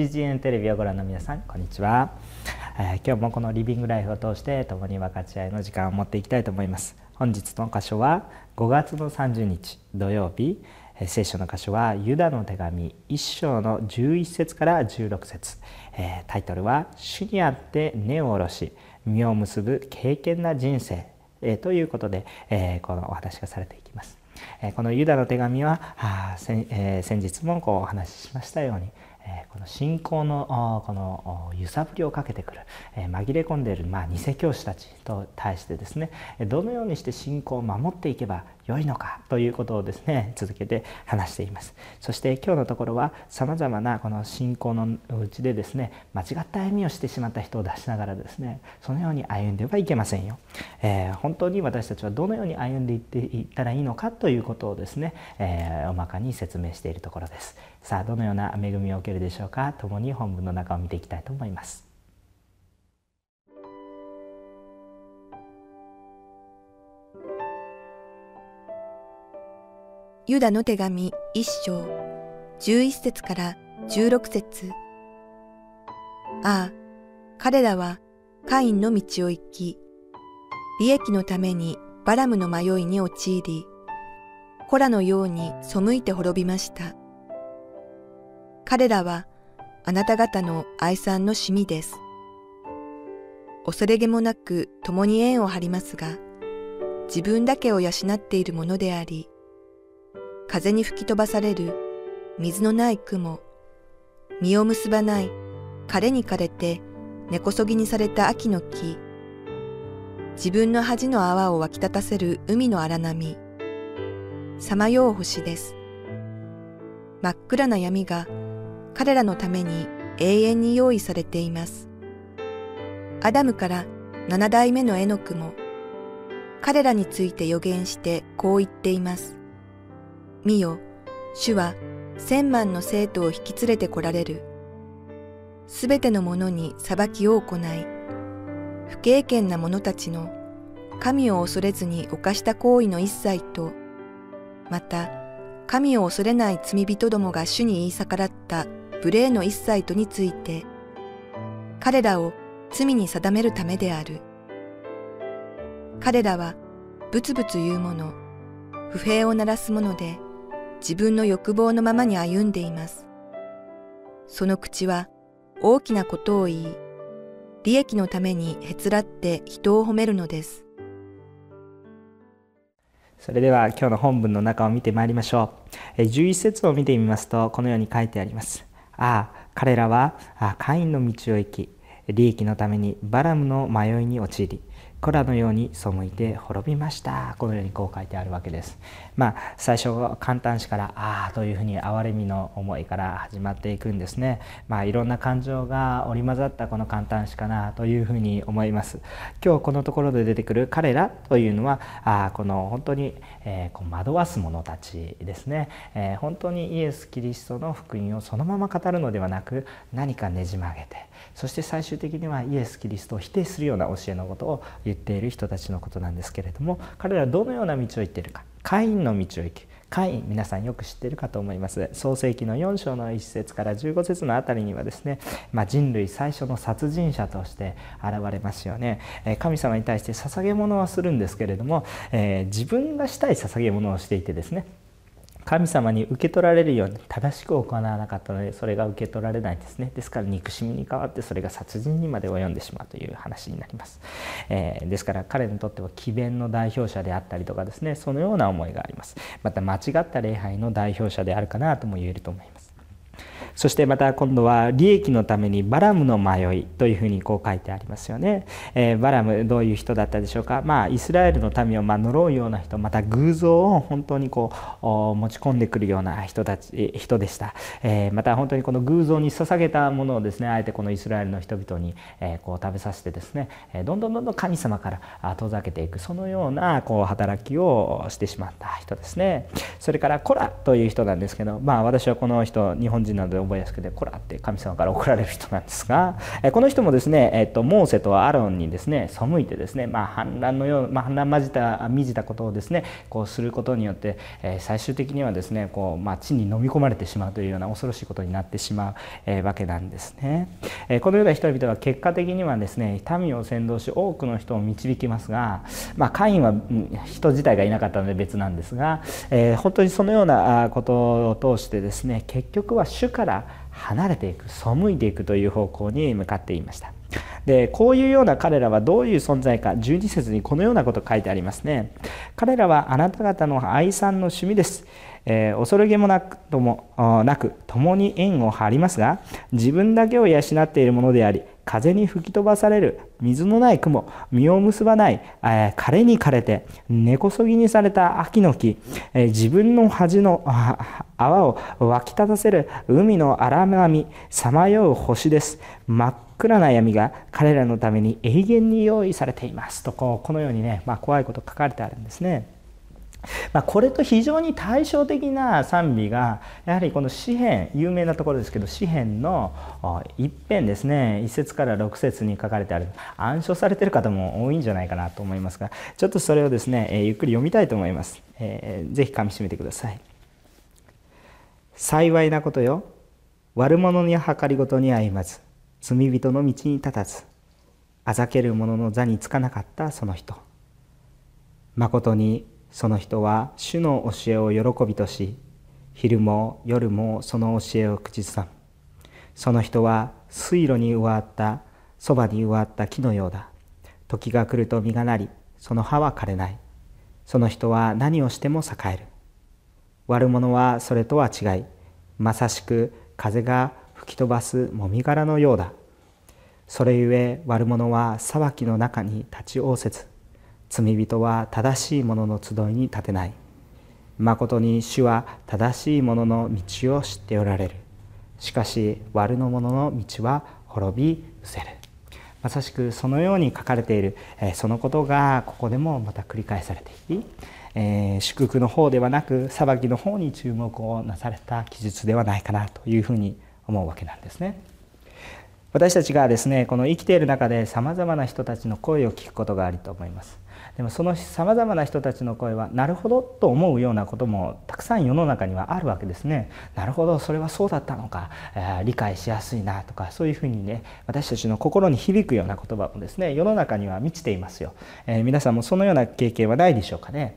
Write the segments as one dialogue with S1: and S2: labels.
S1: CGN テレビをご覧の皆さんこんにちは、えー、今日もこのリビングライフを通して共に分かち合いの時間を持っていきたいと思います。本日の箇所は5月の30日土曜日。聖書の箇所はユダの手紙1章の11節から16節、えー、タイトルは主にあって根を下ろし実を結ぶ敬虔な人生、えー、ということで、えー、このお話がされていきます。このユダの手紙は先,、え先日もこうお話ししましたようにこの信仰のこの揺さぶりをかけてくる紛れ込んでいるまあ偽教師たちと対してですねどのようにして信仰を守っていけば良いのかということをですね続けて話しています。そして今日のところはさまざまなこの信仰のうちでですね間違った歩みをしてしまった人を出しながらですねそのように歩んではいけませんよ、えー、本当に私たちはどのように歩んでいっていったらいいのかということをですね、えー、大まかに説明しているところです。さあどのような恵みを受けるでしょうか。共に本文の中を見ていきたいと思います。
S2: ユダの手紙一章十一節から十六節ああ、彼らはカインの道を行き、利益のためにバラムの迷いに陥り、コラのように背いて滅びました。彼らはあなた方の愛さんの趣味です。恐れげもなく共に縁を張りますが、自分だけを養っているものであり、風に吹き飛ばされる水のない雲、実を結ばない枯れに枯れて根こそぎにされた秋の木、自分の恥の泡を湧き立たせる海の荒波、さまよう星です。真っ暗な闇が彼らのために永遠に用意されています。アダムから七代目のエノクも彼らについて予言してこう言っています。見よ、主は千万の生徒を引き連れて来られる。すべての者に裁きを行い、不経験な者たちの神を恐れずに犯した行為の一切と、また神を恐れない罪人どもが主に言い逆らった無礼の一切とについて、彼らを罪に定めるためである。彼らはブツブツ言う者、不平を鳴らす者で、自分の欲望のままに歩んでいます。その口は大きなことを言い、利益のためにへつらって人を褒めるのです。
S1: それでは今日の本文の中を見てまいりましょう。11節を見てみますとこのように書いてあります。ああ、彼らはカインの道を行き、利益のためにバラムの迷いに陥り、コラのように背いて滅びました。このようにこう書いてあるわけです。まあ最初は簡単詞からああというふうに憐れみの思いから始まっていくんですね。まあいろんな感情が織り交ざったこの簡単詞かなというふうに思います。今日このところで出てくる彼らというのはあこの本当に、えー、こう惑わす者たちですね、えー、本当にイエス・キリストの福音をそのまま語るのではなく何かねじ曲げてそして最終的にはイエス・キリストを否定するような教えのことを言っている人たちのことなんですけれども彼らはどのような道を行っているか。カインの道を行きカイン皆さんよく知っているかと思います。創世紀の4章の1節から15節のあたりにはですね、まあ、人類最初の殺人者として現れますよね。神様に対して捧げ物はするんですけれども、えー、自分がしたい捧げ物をしていてですね神様に受け取られるように正しく行わなかったのでそれが受け取られないんですね。ですから憎しみに代わってそれが殺人にまで及んでしまうという話になります、えー、ですから彼にとっては詭弁の代表者であったりとかですねそのような思いがあります。また間違った礼拝の代表者であるかなとも言えると思います。そしてまた今度は利益のためにバラムの迷いというふうにこう書いてありますよね、えー、バラムどういう人だったでしょうか。まあイスラエルの民をま呪うような人また偶像を本当にこう持ち込んでくるような人たち人でした、えー、また本当にこの偶像に捧げたものをですねあえてこのイスラエルの人々に、え、こう食べさせてですねどんどんどんどん神様から遠ざけていくそのようなこう働きをしてしまった人ですね。それからコラという人なんですけどまあ私はこの人日本人なので覚えやすくてコラって神様から怒られる人なんですがこの人もですね、えっと、モーセとアロンにですね背いてですね、まあ、反乱のよう、まあ、反乱混じた見じたことをですねこうすることによって、え最終的にはですねこう、まあ、地に飲み込まれてしまうというような恐ろしいことになってしまう、えわけなんですね、えこのような人々は結果的にはですね民を先導し多くの人を導きますが、まあ、カインは人自体がいなかったので別なんですが、えー、本当にそのようなことを通してですね結局は主から離れていく背いていくという方向に向かっていました。でこういうような彼らはどういう存在か12節にこのようなこと書いてありますね。彼らはあなた方の愛さんの趣味です。えー、恐れげもなくともなく共に縁を張りますが自分だけを養っているものであり風に吹き飛ばされる水のない雲実を結ばない、えー、枯れに枯れて根こそぎにされた秋の木、えー、自分の恥の泡を湧き立たせる海の荒波さまよう星です真っ暗な闇が彼らのために永遠に用意されていますとこうこのようにね、まあ、怖いこと書かれてあるんですね。まあ、これと非常に対照的な賛美がやはりこの詩篇有名なところですけど詩篇の一編ですね。1節から6節に書かれてある。暗唱されてる方も多いんじゃないかなと思いますがちょっとそれをですね、えゆっくり読みたいと思います、えー、ぜひかみしめてください。幸いなことよ。悪者に計りごとに歩まず罪人の道に立たず。あざける者の座につかなかったその人。まことにその人は主の教えを喜びとし昼も夜もその教えを口ずさむ。その人は水路に植わったそばに植わった木のようだ。時が来ると実がなりその葉は枯れない。その人は何をしても栄える。悪者はそれとは違いまさしく風が吹き飛ばすもみ殻のようだ。それゆえ悪者は裁きの中に立ち仰せず罪人は正しい者の集いに立てないまことに主は正しい者の道を知っておられるしかし悪の者の道は滅び失せるまさしくそのように書かれている、そのことがここでもまた繰り返されていき、えー、祝福の方ではなく裁きの方に注目をなされた記述ではないかなというふうに思うわけなんですね。私たちがですねこの生きている中でさまざまな人たちの声を聞くことがあると思います。でもそのさまざまな人たちの声はなるほどと思うようなこともたくさん世の中にはあるわけですね。なるほどそれはそうだったのか、え、理解しやすいなとかそういうふうにね私たちの心に響くような言葉もですね世の中には満ちていますよ。えー、皆さんもそのような経験はないでしょうかね。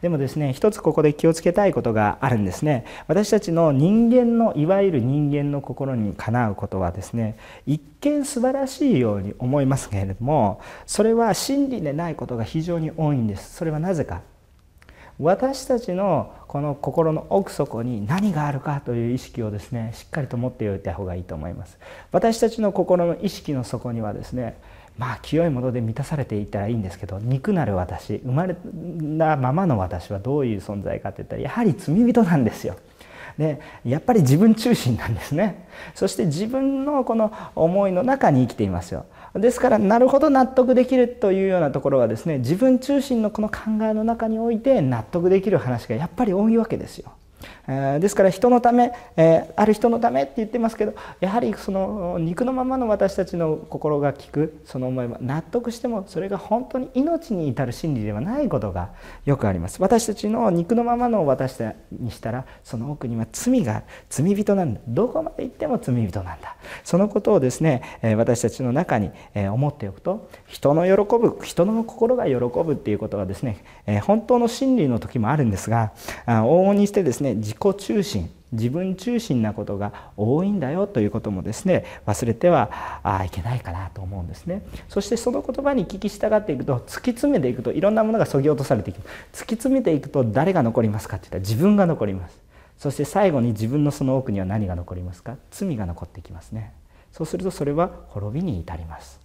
S1: でもですね一つここで気をつけたいことがあるんですね。私たちの人間のいわゆる人間の心にかなうことはですね一見素晴らしいように思いますけれどもそれは真理でないことが非常に多いんです。それはなぜか。私たちのこの心の奥底に何があるかという意識をですねしっかりと持っておいた方がいいと思います。私たちの心の意識の底にはですねまあ清いもので満たされていったらいいんですけど肉なる私生まれたままの私はどういう存在かといったらやはり罪人なんですよ。でやっぱり自分中心なんですね。そして自分のこの思いの中に生きていますよ。ですからなるほど納得できるというようなところはですね自分中心のこの考えの中において納得できる話がやっぱり多いわけですよ。ですから人のため、ある人のためって言ってますけどやはりその肉のままの私たちの心が聞くその思いは納得してもそれが本当に命に至る真理ではないことがよくあります。私たちの肉のままの私にしたらその奥には罪が罪人なんだ。どこまで行っても罪人なんだ。そのことをですね私たちの中に思っておくと人の喜ぶ人の心が喜ぶっていうことはですね本当の真理の時もあるんですが往々にしてですね自己中心自分中心なことが多いんだよということもですね忘れてはいけないかなと思うんですね。そしてその言葉に聞き従っていくと突き詰めていくといろんなものがそぎ落とされていく。突き詰めていくと誰が残りますかって言ったら自分が残ります。そして最後に自分のその奥には何が残りますか？罪が残ってきますね。そうするとそれは滅びに至ります。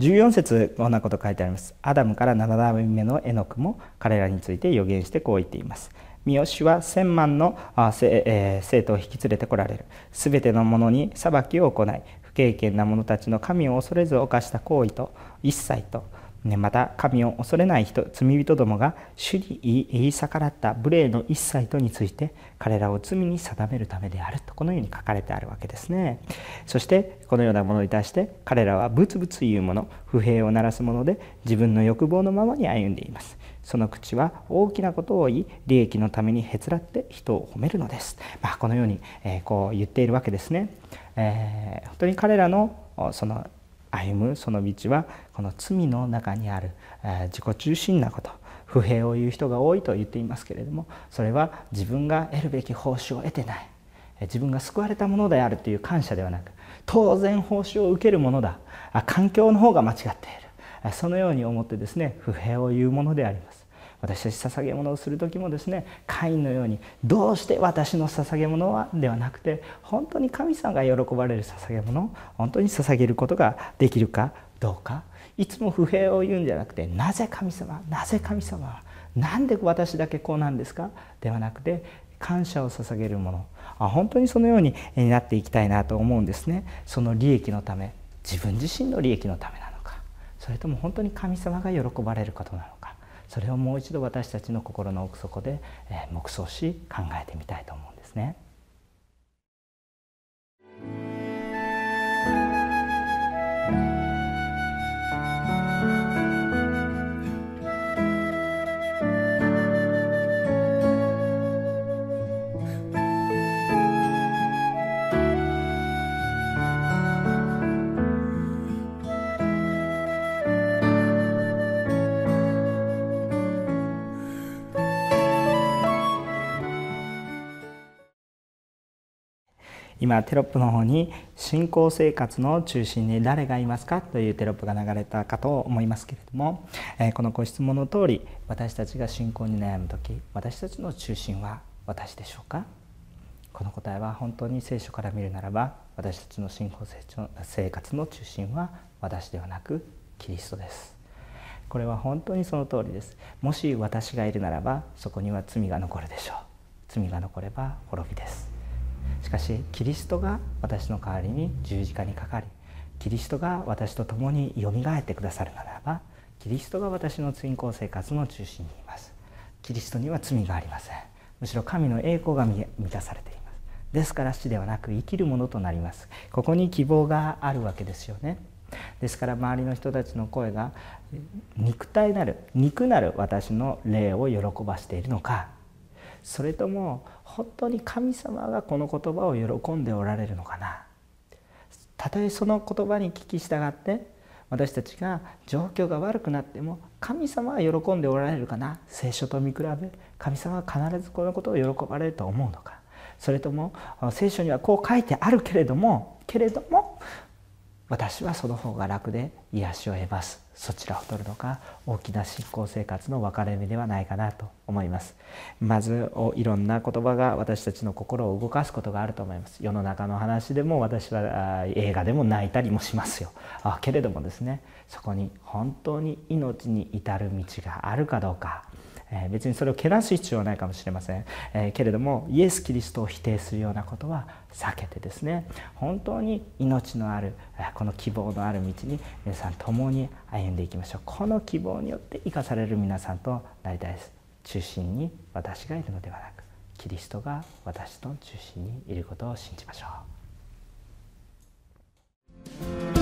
S1: 14節こんなこと書いてあります。アダムから7代目のエノクも彼らについて予言してこう言っています。三好は千万の生徒を引き連れてこられる。すべてのものに裁きを行い不経験な者たちの神を恐れず犯した行為と一切とまた神を恐れない人罪人どもが主に言い逆らった無礼の一切とについて彼らを罪に定めるためであるとこのように書かれてあるわけですね。そしてこのようなものに対して彼らはブツブツ言うもの不平を鳴らすもので自分の欲望のままに歩んでいます。その口は大きなことを言い利益のためにへつらって人を褒めるのです、まあ、このように、えこう言っているわけですね、えー、本当に彼らのその歩むその道はこの罪の中にある自己中心なこと不平を言う人が多いと言っていますけれどもそれは自分が得るべき報酬を得てない。自分が救われたものであるという感謝ではなく当然報酬を受けるものだ。環境の方が間違っている。そのように思ってですね不平を言うものであります。私たち捧げ物をする時もですねカインのようにどうして私の捧げ物はではなくて本当に神様が喜ばれる捧げ物を本当に捧げることができるかどうか。いつも不平を言うんじゃなくてなぜ神様なぜ神様はなんで私だけこうなんですか？ではなくて感謝を捧げるもの。あ本当にそのようになっていきたいなと思うんですね。その利益のため自分自身の利益のためそれとも本当に神様が喜ばれることなのかそれをもう一度私たちの心の奥底で黙想し考えてみたいと思うんですね。今テロップの方に信仰生活の中心に誰がいますかというテロップが流れたかと思いますけれども、えこのご質問の通り私たちが信仰に悩む時私たちの中心は私でしょうか？この答えは本当に聖書から見るならば私たちの信仰生活の中心は私ではなくキリストです。これは本当にその通りです。もし私がいるならばそこには罪が残るでしょう。罪が残れば滅びです。しかしキリストが私の代わりに十字架にかかりキリストが私と共によみがえってくださるならばキリストが私の信仰生活の中心にいます。キリストには罪がありません。むしろ神の栄光が満たされています。ですから死ではなく生きるものとなります。ここに希望があるわけですよね。ですから周りの人たちの声が肉体なる肉なる私の霊を喜ばしているのかそれとも本当に神様がこの言葉を喜んでおられるのかな？たとえその言葉に聞き従って私たちが状況が悪くなっても神様は喜んでおられるかな？聖書と見比べ神様は必ずこのことを喜ばれると思うのか？それとも聖書にはこう書いてあるけれどもけれども私はその方が楽で癒しを得ます。そちらを取るのが大きな信仰生活の分かれ目ではないかなと思います。まずいろんな言葉が私たちの心を動かすことがあると思います。世の中の話でも私は映画でも泣いたりもしますよ。あけれどもですねそこに本当に命に至る道があるかどうか。え別にそれをけなす必要はないかもしれません、えけれどもイエス・キリストを否定するようなことは避けてですね本当に命のあるこの希望のある道に皆さん共に歩んでいきましょう。この希望によって生かされる皆さんとなりたいです中心に私がいるのではなくキリストが私の中心にいることを信じましょう。